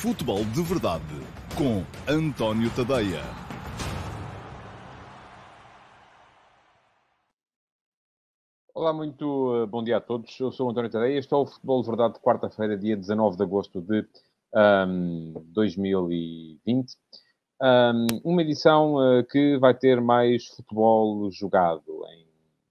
Futebol de Verdade com António Tadeia. Olá, muito uh, bom dia a todos. Eu sou António Tadeia. Este é o Futebol de Verdade de quarta-feira, dia 19 de agosto de um, 2020. Um, uma edição uh, que vai ter mais futebol jogado, em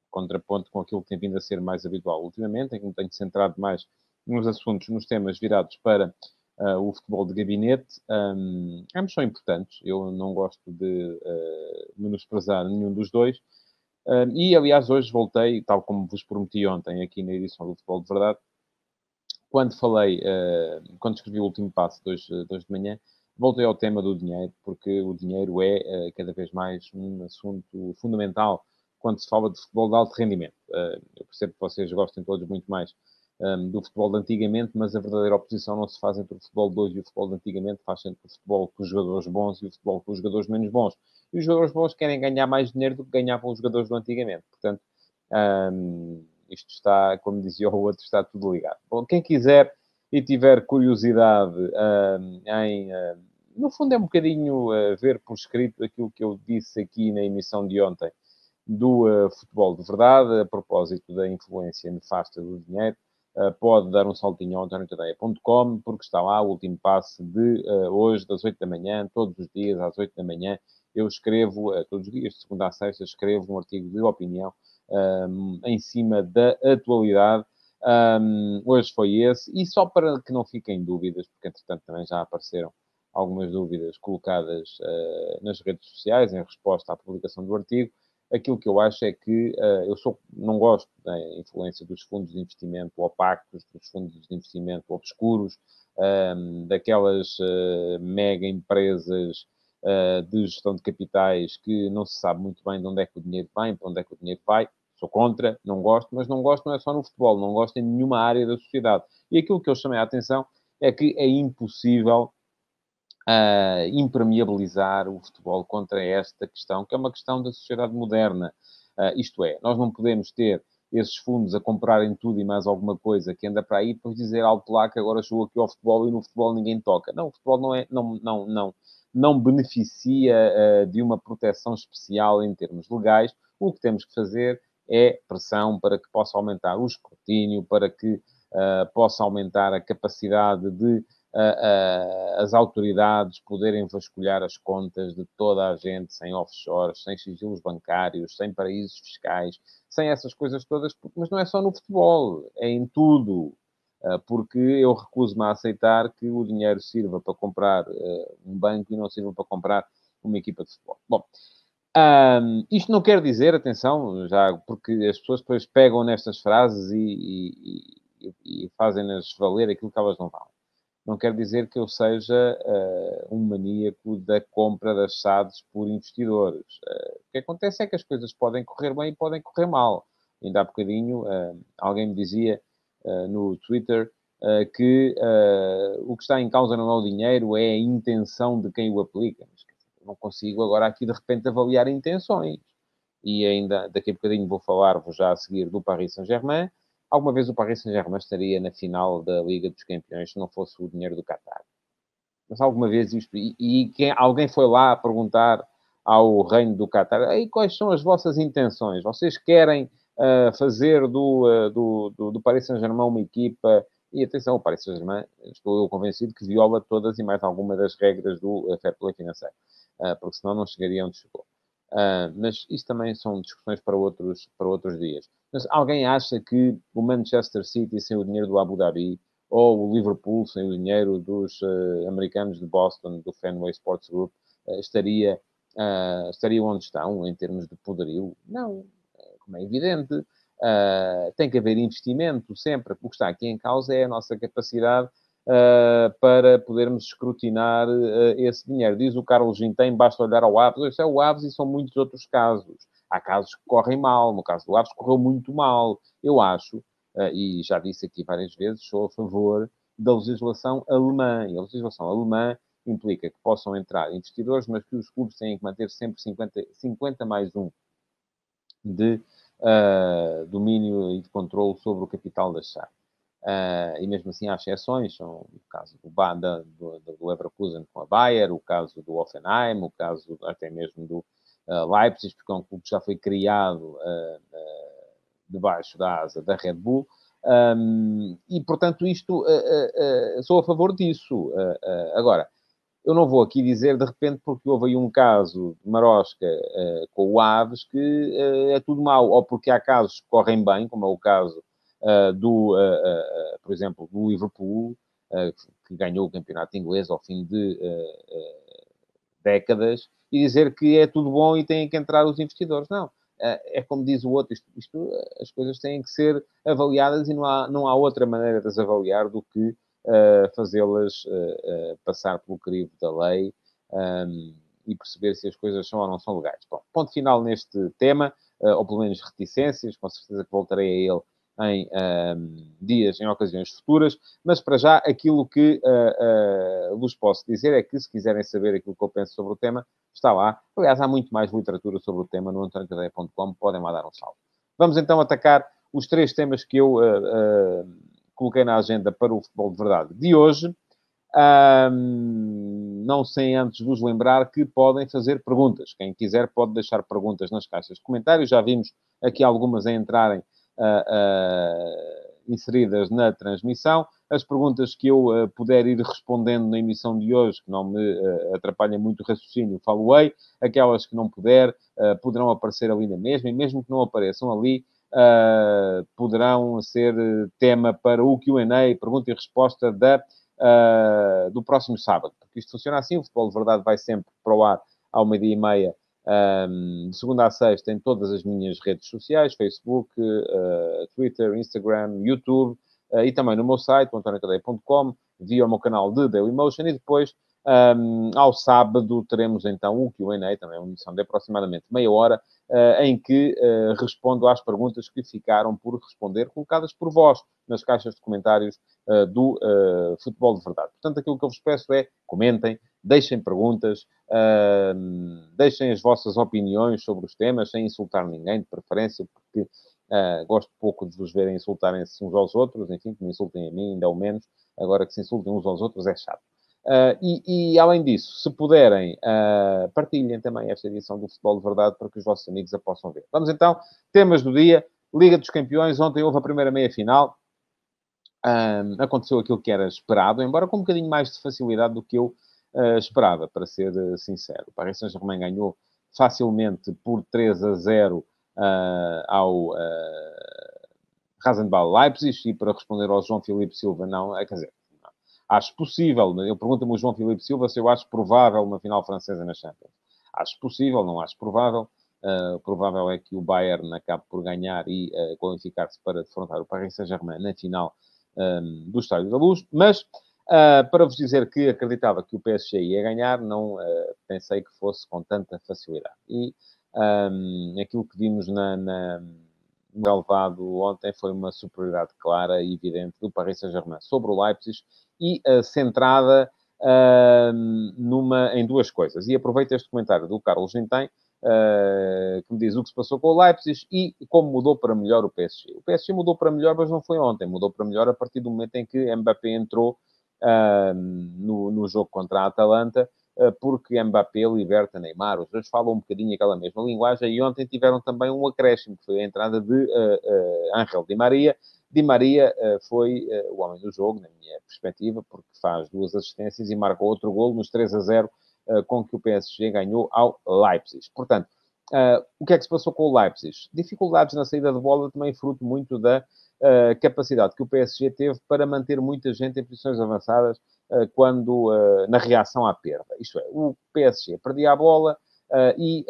contraponto com aquilo que tem vindo a ser mais habitual ultimamente, em que me tenho centrado mais nos assuntos, nos temas virados para uh, o futebol de gabinete. Um, ambos são importantes, eu não gosto de uh, menosprezar nenhum dos dois. Um, e, aliás, hoje voltei, tal como vos prometi ontem aqui na edição do Futebol de Verdade, quando falei, uh, quando escrevi o último passo de, hoje de manhã, voltei ao tema do dinheiro, porque o dinheiro é cada vez mais um assunto fundamental quando se fala de futebol de alto rendimento. eu percebo que vocês gostem todos muito mais um, do futebol de antigamente, mas a verdadeira oposição não se faz entre o futebol de hoje e o futebol de antigamente, faz entre o futebol com os jogadores bons e o futebol com os jogadores menos bons. E os jogadores bons querem ganhar mais dinheiro do que ganhavam os jogadores do antigamente. Portanto, um, isto está, como dizia o outro, está tudo ligado. Bom, quem quiser e tiver curiosidade um, em. no fundo, é um bocadinho uh, ver por escrito aquilo que eu disse aqui na emissão de ontem do uh, futebol de verdade, a propósito da influência nefasta do dinheiro. Eh, pode dar um saltinho ao antoniotadeia.com, porque está lá o último passe de uh, hoje, das 8 da manhã, todos os dias, às 8 da manhã. Eu escrevo, uh, todos os dias, de segunda a sexta, escrevo um artigo de opinião um, em cima da atualidade. Um, hoje foi esse, e só para que não fiquem dúvidas, porque entretanto também já apareceram algumas dúvidas colocadas nas redes sociais em resposta à publicação do artigo aquilo que eu acho é que uh, eu sou, não gosto da influência dos fundos de investimento opacos, dos fundos de investimento obscuros, ehm, daquelas uh, mega empresas uh, de gestão de capitais que não se sabe muito bem de onde é que o dinheiro vem, para onde é que o dinheiro vai. Sou contra, não gosto, mas não gosto não é só no futebol, não gosto em nenhuma área da sociedade. E aquilo que eu chamei a atenção é que é impossível uh, impermeabilizar o futebol contra esta questão, que é uma questão da sociedade moderna. Uh, isto é, nós não podemos ter esses fundos a comprarem tudo e mais alguma coisa que anda para aí, depois dizer lá que agora chegou aqui ao futebol e no futebol ninguém toca. Não, o futebol não é, não, não, não, não beneficia uh, de uma proteção especial em termos legais. O que temos que fazer é pressão para que possa aumentar o escrutínio, para que uh, possa aumentar a capacidade de as autoridades poderem vasculhar as contas de toda a gente sem offshores, sem sigilos bancários, sem paraísos fiscais, sem essas coisas todas, mas não é só no futebol, é em tudo. Ah, porque eu recuso-me a aceitar que o dinheiro sirva para comprar ah, um banco e não sirva para comprar uma equipa de futebol. Bom, um, isto não quer dizer, atenção, já, porque as pessoas depois pegam nestas frases e, e, e, e fazem-nas valer aquilo que elas não valem não quer dizer que eu seja uh, um maníaco da compra das SADs por investidores. Uh, o que acontece é que as coisas podem correr bem e podem correr mal. Ainda há bocadinho uh, alguém me dizia no Twitter que o que está em causa não é o dinheiro, é a intenção de quem o aplica. Mas, não consigo agora aqui de repente avaliar intenções. E ainda daqui a bocadinho vou falar-vos já a seguir do Paris Saint-Germain Alguma vez o Paris Saint-Germain estaria na final da Liga dos Campeões se não fosse o dinheiro do Qatar. Mas alguma vez isto... E, e quem, alguém foi lá perguntar ao reino do Qatar, e quais são as vossas intenções? Vocês querem uh, fazer do, uh, do, do, do Paris Saint-Germain uma equipa... E atenção, o Paris Saint-Germain, estou eu convencido que viola todas e mais alguma das regras do uh, fair play financeiro. Porque senão não chegaria onde chegou. Uh, mas isso também são discussões para outros, para outros dias. Mas alguém acha que o Manchester City sem o dinheiro do Abu Dhabi ou o Liverpool sem o dinheiro dos uh, americanos de Boston, do Fenway Sports Group, uh, estaria, estaria onde estão em termos de poderio? Não, como é evidente. tem que haver investimento sempre. O que está aqui em causa é a nossa capacidade para podermos escrutinar esse dinheiro. Diz o Carlos Gintem, basta olhar ao Aves. Isso é o Aves e são muitos outros casos. Há casos que correm mal. No caso do Aves, correu muito mal. Eu acho, uh, e já disse aqui várias vezes, sou a favor da legislação alemã. E a legislação alemã implica que possam entrar investidores, mas que os clubes têm que manter sempre 50, 50 mais 1 de uh, domínio e de controle sobre o capital da chave. Uh, e mesmo assim há exceções, são o caso do, Banda, do, do Leverkusen com a Bayer, o caso do Offenheim, o caso até mesmo do uh, Leipzig, porque é um clube que já foi criado uh, debaixo da asa da Red Bull. Um, e, portanto, isto, sou a favor disso. agora, eu não vou aqui dizer, de repente, porque houve aí um caso de Marosca com o Aves, que é tudo mau, ou porque há casos que correm bem, como é o caso do, uh, por exemplo, do Liverpool, que ganhou o campeonato inglês ao fim de décadas, e dizer que é tudo bom e têm que entrar os investidores. Não. É como diz o outro, isto, isto, as coisas têm que ser avaliadas e não há, não há outra maneira de as avaliar do que uh, fazê-las uh, uh, passar pelo crivo da lei um, e perceber se as coisas são ou não são legais. Bom, ponto final neste tema, ou pelo menos reticências, com certeza que voltarei a ele em um, dias, em ocasiões futuras, mas para já aquilo que uh, uh, vos posso dizer é que se quiserem saber aquilo que eu penso sobre o tema, está lá. Aliás, há muito mais literatura sobre o tema no antoniocadeia.com, podem lá dar um salve. Vamos então atacar os três temas que eu uh, coloquei na agenda para o futebol de verdade de hoje. Um, não sem antes vos lembrar que podem fazer perguntas. Quem quiser pode deixar perguntas nas caixas de comentários. Já vimos aqui algumas a entrarem inseridas na transmissão. As perguntas que eu uh, puder ir respondendo na emissão de hoje, que não me uh, atrapalhem muito o raciocínio, falo-ei. Aquelas que não puder, poderão aparecer ali na mesma, e mesmo que não apareçam ali, poderão ser tema para o Q&A, pergunta e resposta da, do próximo sábado. Porque isto funciona assim, o Futebol de Verdade vai sempre para o ar ao meio-dia e meia de segunda a sexta em todas as minhas redes sociais, Facebook, uh, Twitter, Instagram, YouTube uh, e também no meu site, antoniocadeia.com, via o meu canal de Dailymotion e depois um, ao sábado teremos então o Q&A, também uma emissão de aproximadamente meia hora, em que uh, respondo às perguntas que ficaram por responder, colocadas por vós nas caixas de comentários uh, do Futebol de Verdade. Portanto, aquilo que eu vos peço é comentem, deixem perguntas, uh, deixem as vossas opiniões sobre os temas, sem insultar ninguém, de preferência, porque uh, gosto pouco de vos verem insultarem-se uns aos outros, enfim, que me insultem a mim, ainda ao menos, agora que se insultem uns aos outros é chato. Uh, e, e, além disso, se puderem, uh, partilhem também esta edição do Futebol de Verdade para que os vossos amigos a possam ver. Vamos então, temas do dia. Liga dos Campeões, ontem houve a primeira meia-final. Um, aconteceu aquilo que era esperado, embora com um bocadinho mais de facilidade do que eu uh, esperava, para ser uh, sincero. O Paris Saint-Germain ganhou facilmente por 3 a 0 uh, ao Rasenball Leipzig, e para responder ao João Filipe Silva, não, quer dizer. Acho possível, eu pergunto-me o João Filipe Silva se eu acho provável uma final francesa na Champions. Acho possível, não acho provável. Uh, provável é que o Bayern acabe por ganhar e uh, qualificar-se para defrontar o Paris Saint-Germain na final um, do Estádio da Luz, mas Uh, para vos dizer que acreditava que o PSG ia ganhar, não pensei que fosse com tanta facilidade. E um, aquilo que vimos na, na, no relevado ontem foi uma superioridade clara e evidente do Paris Saint-Germain sobre o Leipzig e uh, centrada numa, em duas coisas. E aproveito este comentário do Carlos Gintem, Uh, que me diz o que se passou com o Leipzig e como mudou para melhor o PSG. O PSG mudou para melhor, mas não foi ontem. Mudou para melhor a partir do momento em que Mbappé entrou uh, no, no, jogo contra a Atalanta, uh, porque Mbappé liberta Neymar. Os dois falam um bocadinho aquela mesma linguagem e ontem tiveram também um acréscimo, que foi a entrada de uh, Angel Di Maria. Di Maria foi o homem do jogo, na minha perspectiva, porque faz duas assistências e marca outro gol nos 3 a 0 com que o PSG ganhou ao Leipzig. Portanto, o que é que se passou com o Leipzig? Dificuldades na saída de bola, também fruto muito da capacidade que o PSG teve para manter muita gente em posições avançadas quando, na reação à perda. Isto é, o PSG perdia a bola e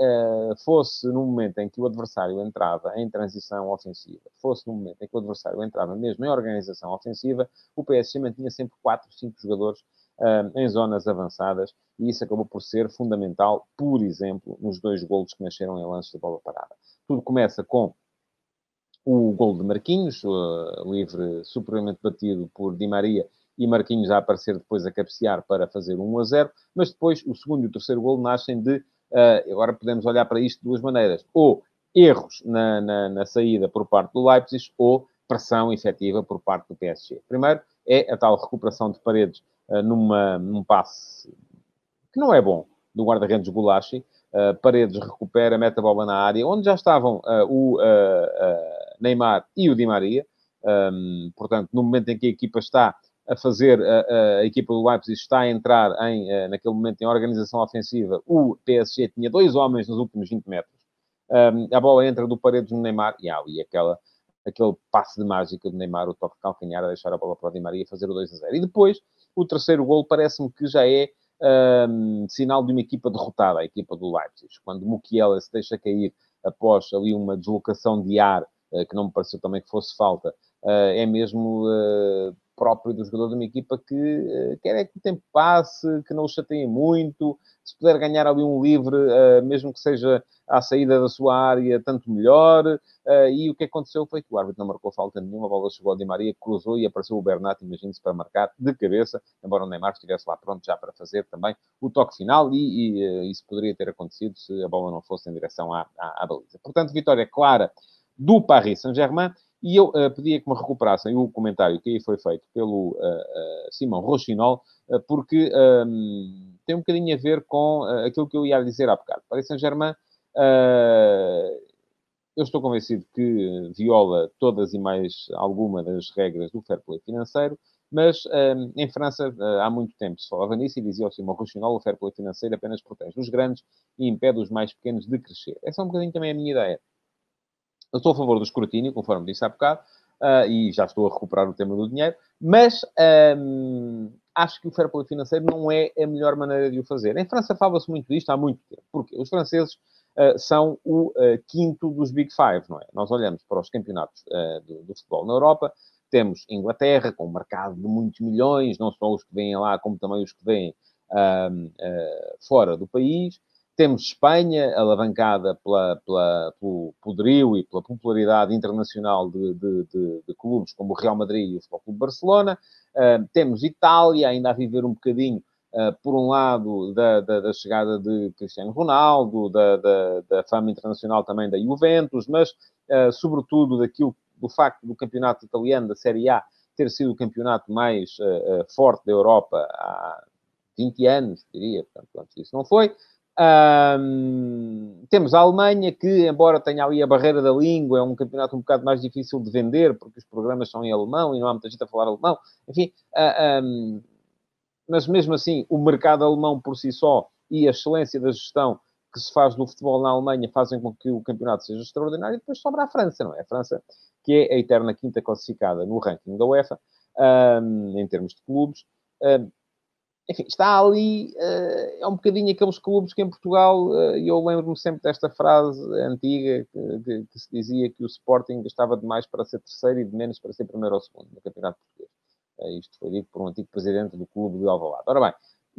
fosse no momento em que o adversário entrava em transição ofensiva, fosse no momento em que o adversário entrava mesmo em organização ofensiva, o PSG mantinha sempre 4, 5 jogadores em zonas avançadas, e isso acabou por ser fundamental, por exemplo, nos dois golos que nasceram em lances de bola parada. Tudo começa com o gol de Marquinhos, uh, livre superiormente batido por Di Maria, e Marquinhos a aparecer depois a cabecear para fazer 1 a 0, mas depois o segundo e o terceiro gol nascem de, uh, agora podemos olhar para isto de duas maneiras, ou erros na, na, na, saída por parte do Leipzig, ou pressão efetiva por parte do PSG. Primeiro, é a tal recuperação de paredes uh, numa, num passe que não é bom, do guarda-redes Gulashi. Uh, paredes recupera, mete a bola na área, onde já estavam o Neymar e o Di Maria. Um, portanto, no momento em que a equipa está a fazer, a, a equipa do Leipzig está a entrar em, naquele momento em organização ofensiva, o PSG tinha dois homens nos últimos 20 metros. Um, a bola entra do Paredes no Neymar e há ali aquela aquele passe de mágica de Neymar, o toque de calcanhar, a deixar a bola para o Di Maria fazer o 2 a 0. E depois, o terceiro gol parece-me que já é um, sinal de uma equipa derrotada, a equipa do Leipzig. Quando Mukiela se deixa cair após ali uma deslocação de ar, uh, que não me pareceu também que fosse falta, uh, é mesmo próprio do jogador de uma equipa que quer é que o tempo passe, que não o chateie muito, se puder ganhar ali um livre, mesmo que seja à saída da sua área, tanto melhor. Uh, e o que aconteceu foi que o árbitro não marcou falta nenhuma, a bola chegou a Di Maria, cruzou e apareceu o Bernat, imagine-se, para marcar de cabeça, embora o Neymar estivesse lá pronto já para fazer também o toque final, e, e uh, isso poderia ter acontecido se a bola não fosse em direção à, à, à baliza. Portanto, vitória clara do Paris Saint-Germain, e eu uh, pedia que me recuperassem o comentário que aí foi feito pelo uh, Simão Rochinol, porque um, tem um bocadinho a ver com aquilo que eu ia dizer há bocado. Paris Saint-Germain eu estou convencido que viola todas e mais alguma das regras do fair play financeiro, mas um, em França há muito tempo se falava nisso e dizia o Simão Rochinol, o fair play financeiro apenas protege os grandes e impede os mais pequenos de crescer. Essa é um bocadinho também a minha ideia. Eu estou a favor do escrutínio, conforme disse há bocado, uh, e já estou a recuperar o tema do dinheiro, mas um, acho que o fair play financeiro não é a melhor maneira de o fazer. Em França fala-se muito disto há muito tempo. Porquê? Os franceses eh, são o uh, quinto dos Big Five, não é? Nós olhamos para os campeonatos uh, do, do, futebol na Europa, temos Inglaterra, com um mercado de muitos milhões, não só os que vêm lá, como também os que vêm fora do país. Temos Espanha, alavancada pela, pela, pelo poderio e pela popularidade internacional de, de, de, de, clubes como o Real Madrid e o Futebol Clube Barcelona. temos Itália, ainda a viver um bocadinho Uh, por um lado, da, da, da, chegada de Cristiano Ronaldo, da, da, fama internacional também da Juventus, mas, uh, sobretudo, daquilo, do facto do campeonato italiano, da Série A, ter sido o campeonato mais uh, forte da Europa há 20 anos, diria, portanto, antes disso não foi. Temos a Alemanha, que, embora tenha ali a barreira da língua, é um campeonato um bocado mais difícil de vender, porque os programas são em alemão e não há muita gente a falar alemão. Enfim, um, mas mesmo assim, o mercado alemão por si só e a excelência da gestão que se faz do futebol na Alemanha fazem com que o campeonato seja extraordinário. E depois sobra a França, não é? A França, que é a eterna quinta classificada no ranking da UEFA, um, em termos de clubes. Um, enfim, está ali, uh, é um bocadinho aqueles clubes que em Portugal, e uh, eu lembro-me sempre desta frase antiga que, que, que, se dizia que o Sporting estava demais para ser terceiro e de menos para ser primeiro ou segundo no campeonato português. É, isto foi dito por um antigo presidente do clube de Alvalade. Ora bem,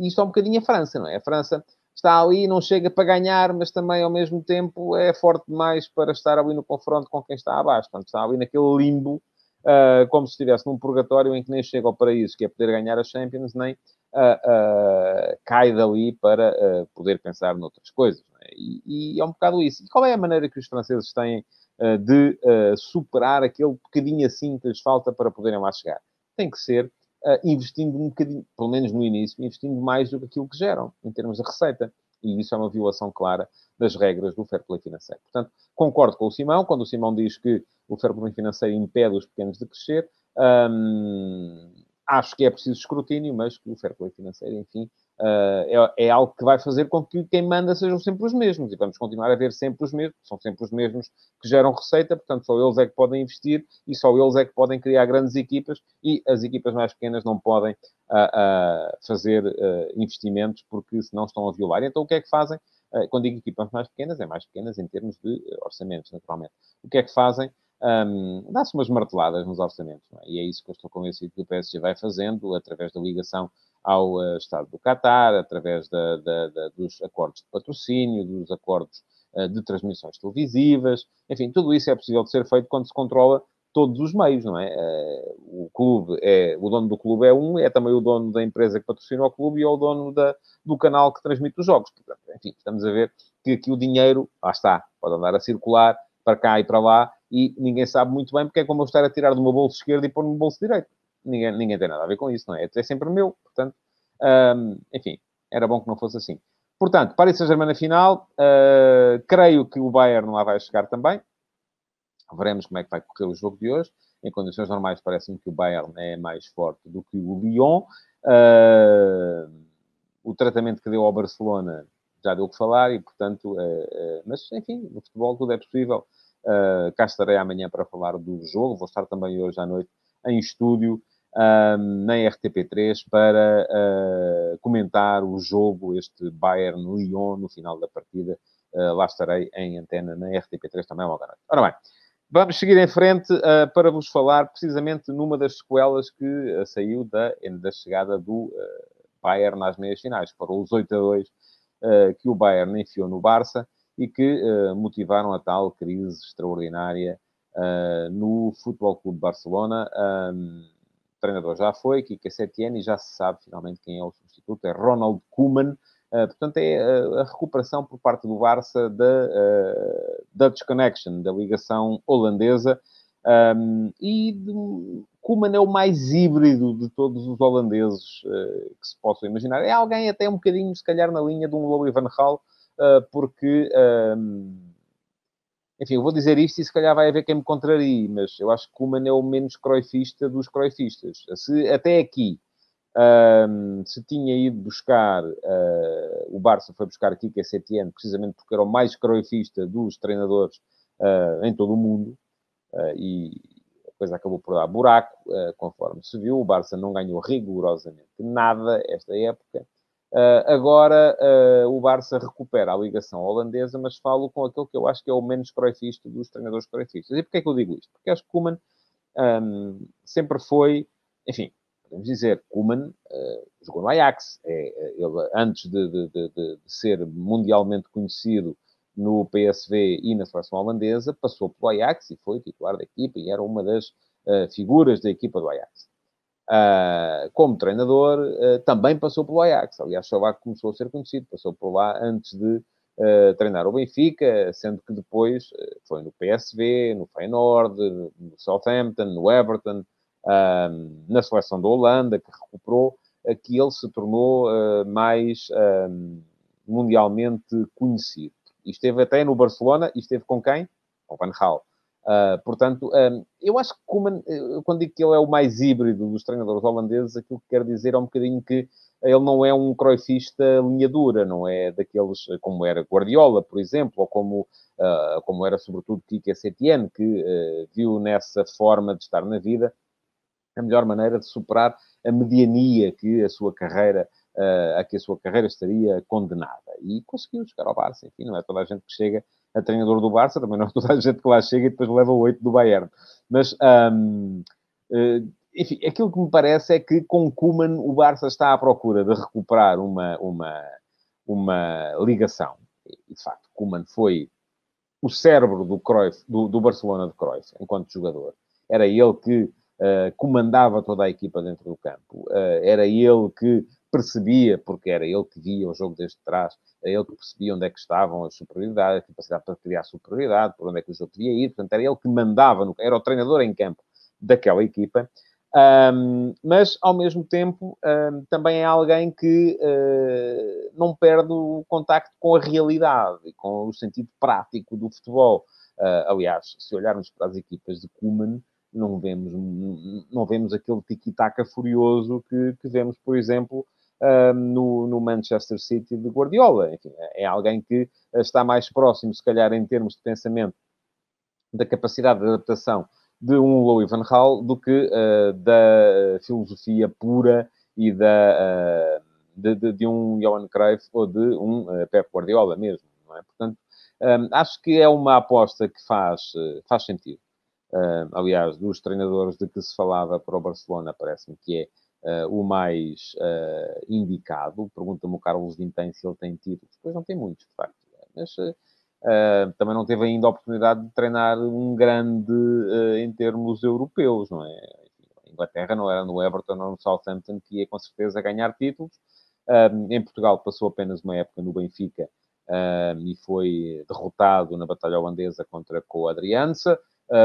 isto é um bocadinho a França, não é? A França está ali, não chega para ganhar, mas também ao mesmo tempo é forte demais para estar ali no confronto com quem está abaixo. Portanto, está ali naquele limbo, como se estivesse num purgatório em que nem chega ao paraíso, que é poder ganhar a Champions, nem uh, cai dali para poder pensar noutras coisas. É? E, e, é um bocadinho isso. E qual é a maneira que os franceses têm de superar aquele bocadinho assim que lhes falta para poderem lá chegar? tem que ser investindo um bocadinho, pelo menos no início, investindo mais do que aquilo que geram, em termos de receita. E isso é uma violação clara das regras do fair play financeiro. Portanto, concordo com o Simão, quando o Simão diz que o fair play financeiro impede os pequenos de crescer. Um, acho que é preciso escrutínio, mas que o fair play financeiro, enfim, uh, é, é, algo que vai fazer com que quem manda sejam sempre os mesmos. E vamos continuar a ver sempre os mesmos, são sempre os mesmos que geram receita, portanto, só eles é que podem investir e só eles é que podem criar grandes equipas e as equipas mais pequenas não podem uh, uh, fazer investimentos porque senão estão a violar. Então, o que é que fazem? quando digo equipas mais pequenas, é mais pequenas em termos de orçamentos, naturalmente. O que é que fazem? Um, dá-se umas marteladas nos orçamentos. É? E é isso que eu estou convencido que o PSG vai fazendo, através da ligação ao uh, Estado do Qatar, através da, da, da, dos acordos de patrocínio, dos acordos uh, de transmissões televisivas, enfim, tudo isso é possível de ser feito quando se controla todos os meios, não é? Uh, o clube é, o dono do clube é um, é também o dono da empresa que patrocina o clube e é o dono da, do canal que transmite os jogos. Portanto, enfim, estamos a ver que aqui o dinheiro, lá está, pode andar a circular para cá e para lá, e ninguém sabe muito bem porque é como eu estar a tirar do meu bolso esquerdo e pôr no bolso direito. Ninguém, ninguém tem nada a ver com isso, não é? É sempre meu, portanto, enfim, era bom que não fosse assim. Portanto, Paris Saint-Germain na final, uh, creio que o Bayern lá vai chegar também. Veremos como é que vai correr o jogo de hoje. Em condições normais, parece-me que o Bayern é mais forte do que o Lyon. Uh, o tratamento que deu ao Barcelona já deu o que falar e, portanto, uh, mas enfim, no futebol tudo é possível. Uh, cá estarei amanhã para falar do jogo. Vou estar também hoje à noite em estúdio um, na RTP3 para uh, comentar o jogo, este Bayern-Lyon, no final da partida. Uh, lá estarei em antena na RTP3 também logo à noite. Ora bem, vamos seguir em frente uh, para vos falar precisamente numa das sequelas que saiu da, da chegada do Bayern nas meias finais. Foram os 8 a 2 que o Bayern enfiou no Barça e que motivaram a tal crise extraordinária no Futebol Clube Barcelona. Um, o treinador já foi, Kike Setien, e já se sabe finalmente quem é o substituto, é Ronald Koeman. Uh, portanto, é a, recuperação por parte do Barça da uh, Dutch Connection, da ligação holandesa. Um, e de, Koeman é o mais híbrido de todos os holandeses uh, que se possam imaginar. É alguém até um bocadinho, se calhar, na linha de um Louis van Gaal, porque... Um, enfim, eu vou dizer isto e se calhar vai haver quem me contrarie, mas eu acho que Kuman é o menos croifista dos croifistas. Se até aqui um, se tinha ido buscar, uh, o Barça foi buscar que é Setien, precisamente porque era o mais croifista dos treinadores uh, em todo o mundo, uh, e a coisa acabou por dar buraco, conforme se viu. O Barça não ganhou rigorosamente nada esta época. Uh, agora uh, o Barça recupera a ligação holandesa, mas falo com aquele que eu acho que é o menos croifista dos treinadores croifistas. E porquê é que eu digo isto? Porque acho que Koeman um, sempre foi, enfim, podemos dizer, Koeman uh, jogou no Ajax. É, ele, antes de, de, de, de, ser mundialmente conhecido no PSV e na seleção holandesa, passou pelo Ajax e foi titular da equipa e era uma das figuras da equipa do Ajax. Uh, como treinador, uh, também passou pelo Ajax. Aliás, só começou a ser conhecido, passou por lá antes de uh, treinar o Benfica, sendo que depois foi no PSV, no Feyenoord, no Southampton, no Everton, na seleção da Holanda, que recuperou, que ele se tornou mais mundialmente conhecido. E esteve até no Barcelona, e esteve com quem? Com Van Gaal. Uh, portanto, um, eu acho que Koeman, quando digo que ele é o mais híbrido dos treinadores holandeses, aquilo que quer dizer é um bocadinho que ele não é um croifista linha dura, não é daqueles como era Guardiola, por exemplo, ou como, uh, como era sobretudo Kike Setien, que uh, viu nessa forma de estar na vida a melhor maneira de superar a mediania que a sua carreira a que a sua carreira estaria condenada. E conseguiu chegar ao Barça, enfim, não é toda a gente que chega a treinador do Barça, também não é toda a gente que lá chega e depois leva oito do Bayern. Mas, um, eh, enfim, aquilo que me parece é que com Kuman o Barça está à procura de recuperar uma, uma, uma ligação. E, de facto, Kuman foi o cérebro do, Cruyff, do, do Barcelona de Cruyff, enquanto jogador. Era ele que uh, comandava toda a equipa dentro do campo. Uh, era ele que percebia, porque era ele que via o jogo desde trás, é ele que percebia onde é que estavam as superioridades, a capacidade para criar superioridade, por onde é que o jogo devia ir, portanto, era ele que mandava, no, era o treinador em campo daquela equipa. Um, mas, ao mesmo tempo, um, também é alguém que uh, não perde o contacto com a realidade com o sentido prático do futebol. Uh, aliás, se olharmos para as equipas de Kuman, não vemos, não vemos aquele tiki-taka furioso que, que vemos, por exemplo, no, no, Manchester City de Guardiola. Enfim, é alguém que está mais próximo, se calhar, em termos de pensamento, da capacidade de adaptação de um Louis van Gaal do que uh, da filosofia pura e da, uh, de, de, de, um Johan Cruyff ou de um uh, Pep Guardiola mesmo, não é? Portanto, um, acho que é uma aposta que faz, faz sentido. aliás, dos treinadores de que se falava para o Barcelona, parece-me que é uh, o mais uh, indicado. Pergunta-me o Carlos Vintém se ele tem títulos. Depois não tem muitos, de facto. Mas uh, também não teve ainda a oportunidade de treinar um grande em termos europeus, não é? A Inglaterra não era no Everton ou no Southampton que ia com certeza ganhar títulos. em Portugal passou apenas uma época no Benfica e foi derrotado na batalha holandesa contra o Adriança,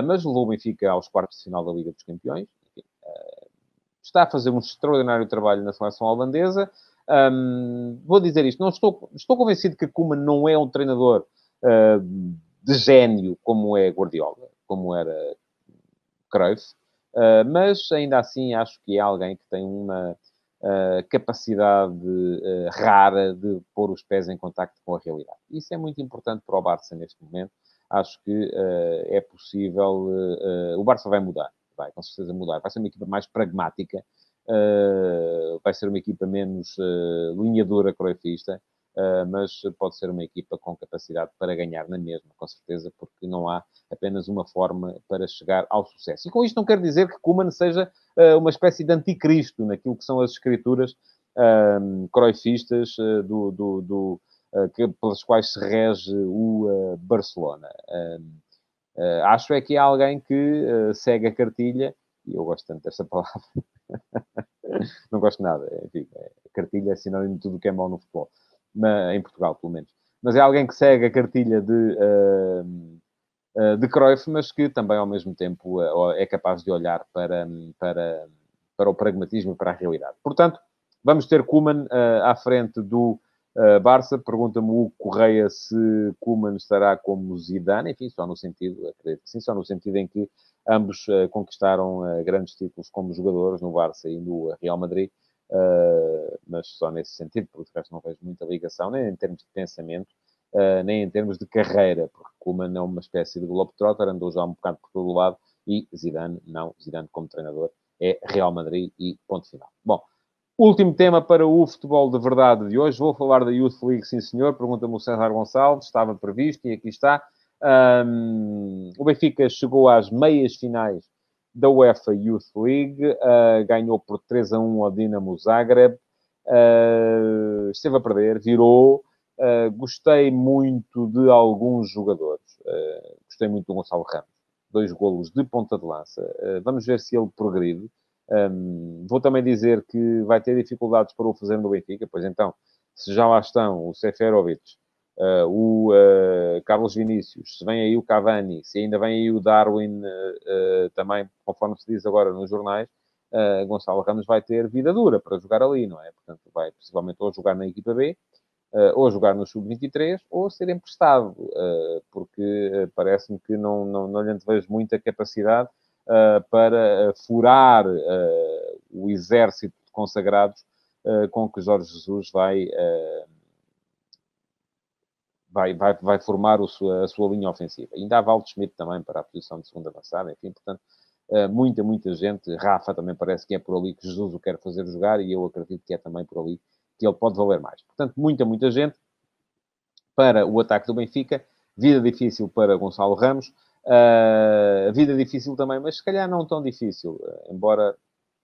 mas levou o Benfica aos quartos de final da Liga dos Campeões. Enfim, está a fazer um extraordinário trabalho na seleção holandesa. Um, vou dizer isto, não estou, estou convencido que Koeman não é um treinador uh, de gênio como é Guardiola, como era Cruyff, uh, mas ainda assim acho que é alguém que tem uma uh, capacidade rara de pôr os pés em contacto com a realidade. Isso é muito importante para o Barça neste momento. Acho que é possível. o Barça vai mudar, vai com certeza mudar. Vai ser uma equipa mais pragmática, Uh, vai ser uma equipa menos uh, linha dura croifista, uh, mas pode ser uma equipa com capacidade para ganhar na mesma, com certeza, porque não há apenas uma forma para chegar ao sucesso. E com isto não quero dizer que Kuman seja uma espécie de anticristo naquilo que são as escrituras uh, croifistas do, do, do pelas quais se rege o Barcelona. Acho é que é alguém que segue a cartilha, e eu gosto tanto desta palavra, não gosto nada. Enfim, é, cartilha é sinónimo de tudo que é mau no futebol. Mas, em Portugal, pelo menos. Mas é alguém que segue a cartilha de, uh, uh, de Cruyff, mas que também, ao mesmo tempo, uh, é capaz de olhar para, para, para o pragmatismo e para a realidade. Portanto, vamos ter Kuman à frente do Barça. Pergunta-me o Correia se Kuman estará como Zidane. Enfim, só no sentido, acredito que sim, só no sentido em que Ambos uh, conquistaram uh, grandes títulos como jogadores no Barça e no Real Madrid, mas só nesse sentido, porque de resto não vejo muita ligação, nem em termos de pensamento, nem em termos de carreira, porque Koeman é uma espécie de Globetrotter, andou já um bocado por todo o lado, e Zidane não, Zidane como treinador é Real Madrid e ponto final. Bom, último tema para o futebol de verdade de hoje, vou falar da Youth League, sim senhor, pergunta-me o César Gonçalves, estava previsto e aqui está. Um, o Benfica chegou às meias finais da UEFA Youth League, uh, ganhou por 3 a 1 ao Dinamo Zagreb, uh, esteve a perder, virou. Uh, gostei muito de alguns jogadores. gostei muito do Gonçalo Ramos. Dois golos de ponta de lança. vamos ver se ele progride. Um, vou também dizer que vai ter dificuldades para o fazer no Benfica, pois então, se já lá estão o Seferovic, Uh, o uh, Carlos Vinícius, se vem aí o Cavani, se ainda vem aí o Darwin uh, também, conforme se diz agora nos jornais, Gonçalo Ramos vai ter vida dura para jogar ali, não é? Portanto, vai possivelmente ou jogar na equipa B, ou jogar no Sub-23, ou ser emprestado, porque parece-me que não, não, não lhe vejo muita capacidade para furar o exército de consagrados com que Jorge Jesus vai vai, vai, vai formar sua, a sua linha ofensiva. Ainda há Waldschmidt também para a posição de segunda avançada, enfim, portanto, eh, muita, muita gente. Rafa também parece que é por ali que Jesus o quer fazer jogar e eu acredito que é também por ali que ele pode valer mais. Portanto, muita, muita gente para o ataque do Benfica. Vida difícil para Gonçalo Ramos. Uh, vida difícil também, mas se calhar não tão difícil, uh, embora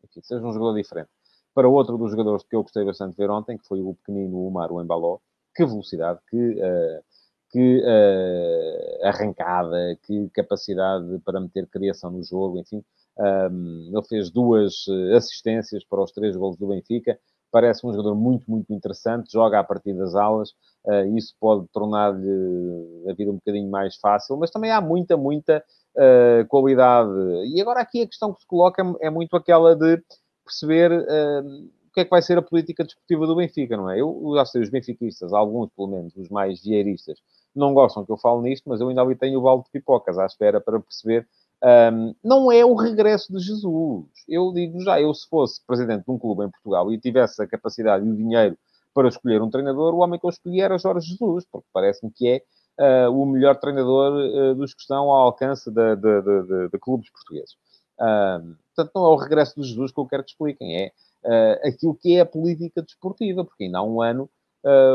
enfim, seja um jogador diferente. Para outro dos jogadores que eu gostei bastante de ver ontem, que foi o pequenino Umar, o Embaló, que velocidade, que, uh, que uh, arrancada, que capacidade para meter criação no jogo, enfim. Um, ele fez duas eh, assistências para os três golos do Benfica. Parece um jogador muito, muito interessante. Joga a partir das alas. Uh, isso pode tornar-lhe a vida um bocadinho mais fácil, mas também há muita, muita uh, qualidade. E agora aqui a questão que se coloca é, muito aquela de perceber uh, o que é que vai ser a política desportiva do Benfica, não é? Eu já sei, os benfiquistas, alguns pelo menos, os mais vieiristas, não gostam que eu fale nisto, mas eu ainda ali tenho o balde de pipocas à espera para perceber. Um, não é o regresso de Jesus. Eu digo já, eu se fosse presidente de um clube em Portugal e tivesse a capacidade e o dinheiro para escolher um treinador, o homem que eu escolhi era Jorge Jesus, porque parece-me que é uh, o melhor treinador uh, dos que estão ao alcance de, de, de, de clubes portugueses. Um, portanto, não é o regresso de Jesus que eu quero que expliquem, é uh, aquilo que é a política desportiva, porque ainda há um ano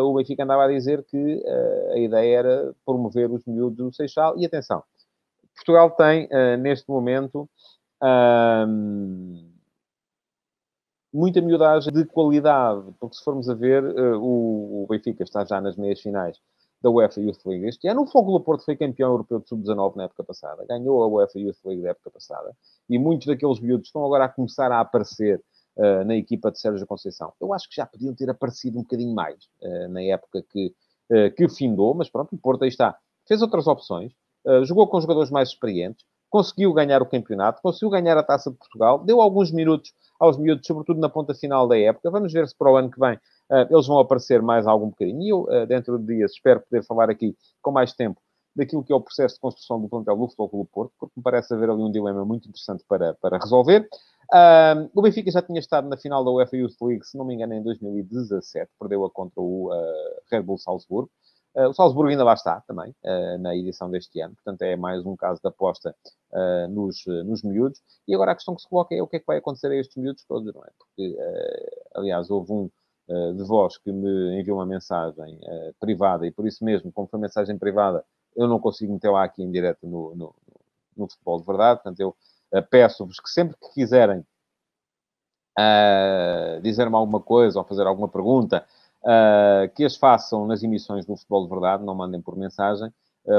o Benfica andava a dizer que a ideia era promover os miúdos do Seixal. E atenção, Portugal tem, neste momento, muita miudagem de qualidade, porque se formos a ver, o, o Benfica está já nas meias finais da UEFA Youth League este ano. O Fogo do Porto foi campeão europeu de sub-19 na época passada, ganhou a UEFA Youth League da época passada, e muitos daqueles miúdos estão agora a começar a aparecer uh, na equipa de Sérgio Conceição. Eu acho que já podiam ter aparecido um bocadinho mais uh, na época que que findou, mas pronto, o Porto aí está. Fez outras opções, jogou com jogadores mais experientes, conseguiu ganhar o campeonato, conseguiu ganhar a Taça de Portugal, deu alguns minutos aos miúdos, sobretudo na ponta final da época. Vamos ver se para o ano que vem eles vão aparecer mais algum bocadinho. E eu, dentro de dias, espero poder falar aqui com mais tempo daquilo que é o processo de construção do plantel do Futebol Clube Porto, porque me parece haver ali um dilema muito interessante para, para resolver. Uh, o Benfica já tinha estado na final da UEFA Youth League, se não me engano, em 2017, perdeu-a contra o uh, Red Bull Salzburgo. Uh, o Salzburgo ainda lá está também, na edição deste ano, portanto é mais um caso de aposta nos, nos miúdos. E agora a questão que se coloca é o que é que vai acontecer a estes miúdos todos, não é? Porque, aliás, houve um de vós que me enviou uma mensagem privada e por isso mesmo, como foi mensagem privada, eu não consigo meter lá aqui em direto no, no, no futebol de verdade, portanto eu peço-vos que sempre que quiserem uh, dizer-me alguma coisa ou fazer alguma pergunta, uh, que as façam nas emissões do futebol de verdade, não mandem por mensagem,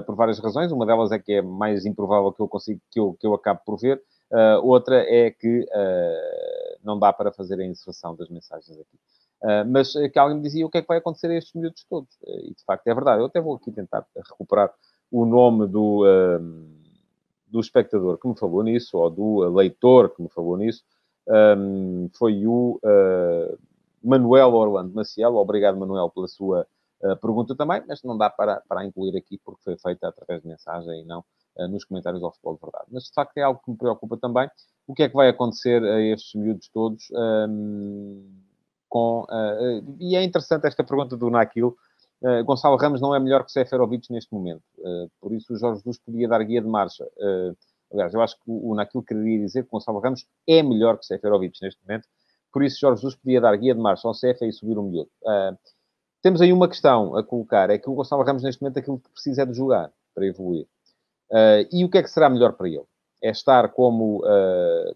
por várias razões. Uma delas é que é mais improvável que eu consiga, que eu, que eu acabe por ver. outra é que não dá para fazer a inserção das mensagens aqui. Uh, mas que alguém me dizia o que é que vai acontecer a estes miúdos todos. Uh, e de facto é verdade. Eu até vou aqui tentar recuperar o nome do, uh, do espectador que me falou nisso, ou do leitor que me falou nisso, um, foi o uh, Manuel Orlando Maciel. Obrigado, Manuel, pela sua uh, pergunta também, mas não dá para, para incluir aqui porque foi feita através de mensagem e não uh, nos comentários ao Futebol de Verdade. Mas, de facto, é algo que me preocupa também. O que é que vai acontecer a estes miúdos todos? Um, com, e é interessante esta pergunta do Naquil, Uh, Gonçalo Ramos não é melhor que Seferovic neste momento. Uh, por isso o Jorge Jesus podia dar guia de marcha. Uh, aliás, eu acho que o, o naquilo queria dizer que Gonçalo Ramos é melhor que Seferovic neste momento. Por isso Jorge Jesus podia dar guia de marcha ao Cefa e subir o um miúdo. temos aí uma questão a colocar. É que o Gonçalo Ramos neste momento aquilo que precisa é de jogar para evoluir. e o que é que será melhor para ele? É estar como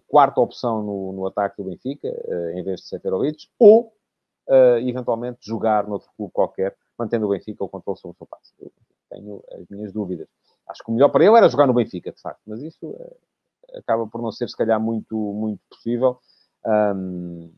quarta opção no, no, ataque do Benfica, em vez de Seferovic, ou eventualmente jogar noutro clube qualquer mantendo o Benfica o controle sobre o seu passe. Eu tenho as minhas dúvidas. Acho que o melhor para ele era jogar no Benfica, de facto, mas isso uh, acaba por não ser, se calhar, muito, muito possível, um,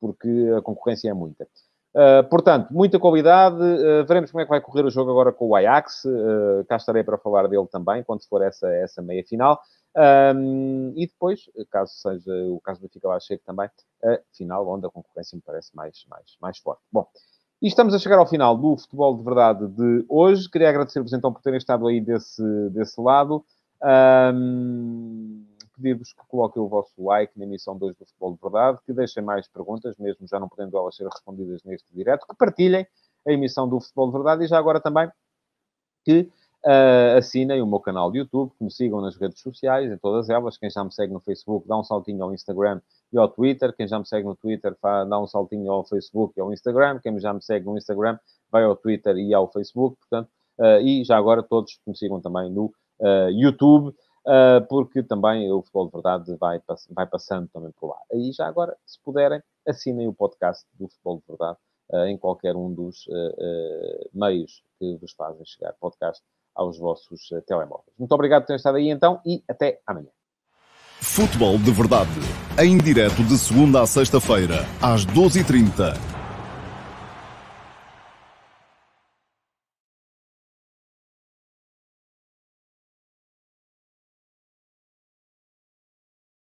porque a concorrência é muita. Uh, portanto, muita qualidade. Uh, veremos como é que vai correr o jogo agora com o Ajax. Uh, cá estarei para falar dele também, quando for essa, essa meia final. Um, e depois, caso seja o caso do Benfica lá chegue também, a final, onde a concorrência me parece mais, mais, mais forte. Bom, e estamos a chegar ao final do Futebol de Verdade de hoje. Queria agradecer-vos então por terem estado aí desse, desse lado. Um, Pedir-vos que coloquem o vosso like na emissão 2 do Futebol de Verdade, que deixem mais perguntas, mesmo já não podendo elas ser respondidas neste direto, que partilhem a emissão do Futebol de Verdade e já agora também que Uh, assinem o meu canal de YouTube, que me sigam nas redes sociais, em todas elas. Quem já me segue no Facebook, dá um saltinho ao Instagram e ao Twitter. Quem já me segue no Twitter, dá um saltinho ao Facebook e ao Instagram. Quem já me segue no Instagram, vai ao Twitter e ao Facebook. Portanto, uh, e já agora todos que me sigam também no uh, YouTube, porque também o Futebol de Verdade vai, vai passando também por lá. E já agora, se puderem, assinem o podcast do Futebol de Verdade em qualquer um dos meios que vos fazem chegar podcast aos vossos telemóveis. Muito obrigado por terem estado aí então e até amanhã. Futebol de Verdade, em direto de segunda a sexta-feira, às 12h30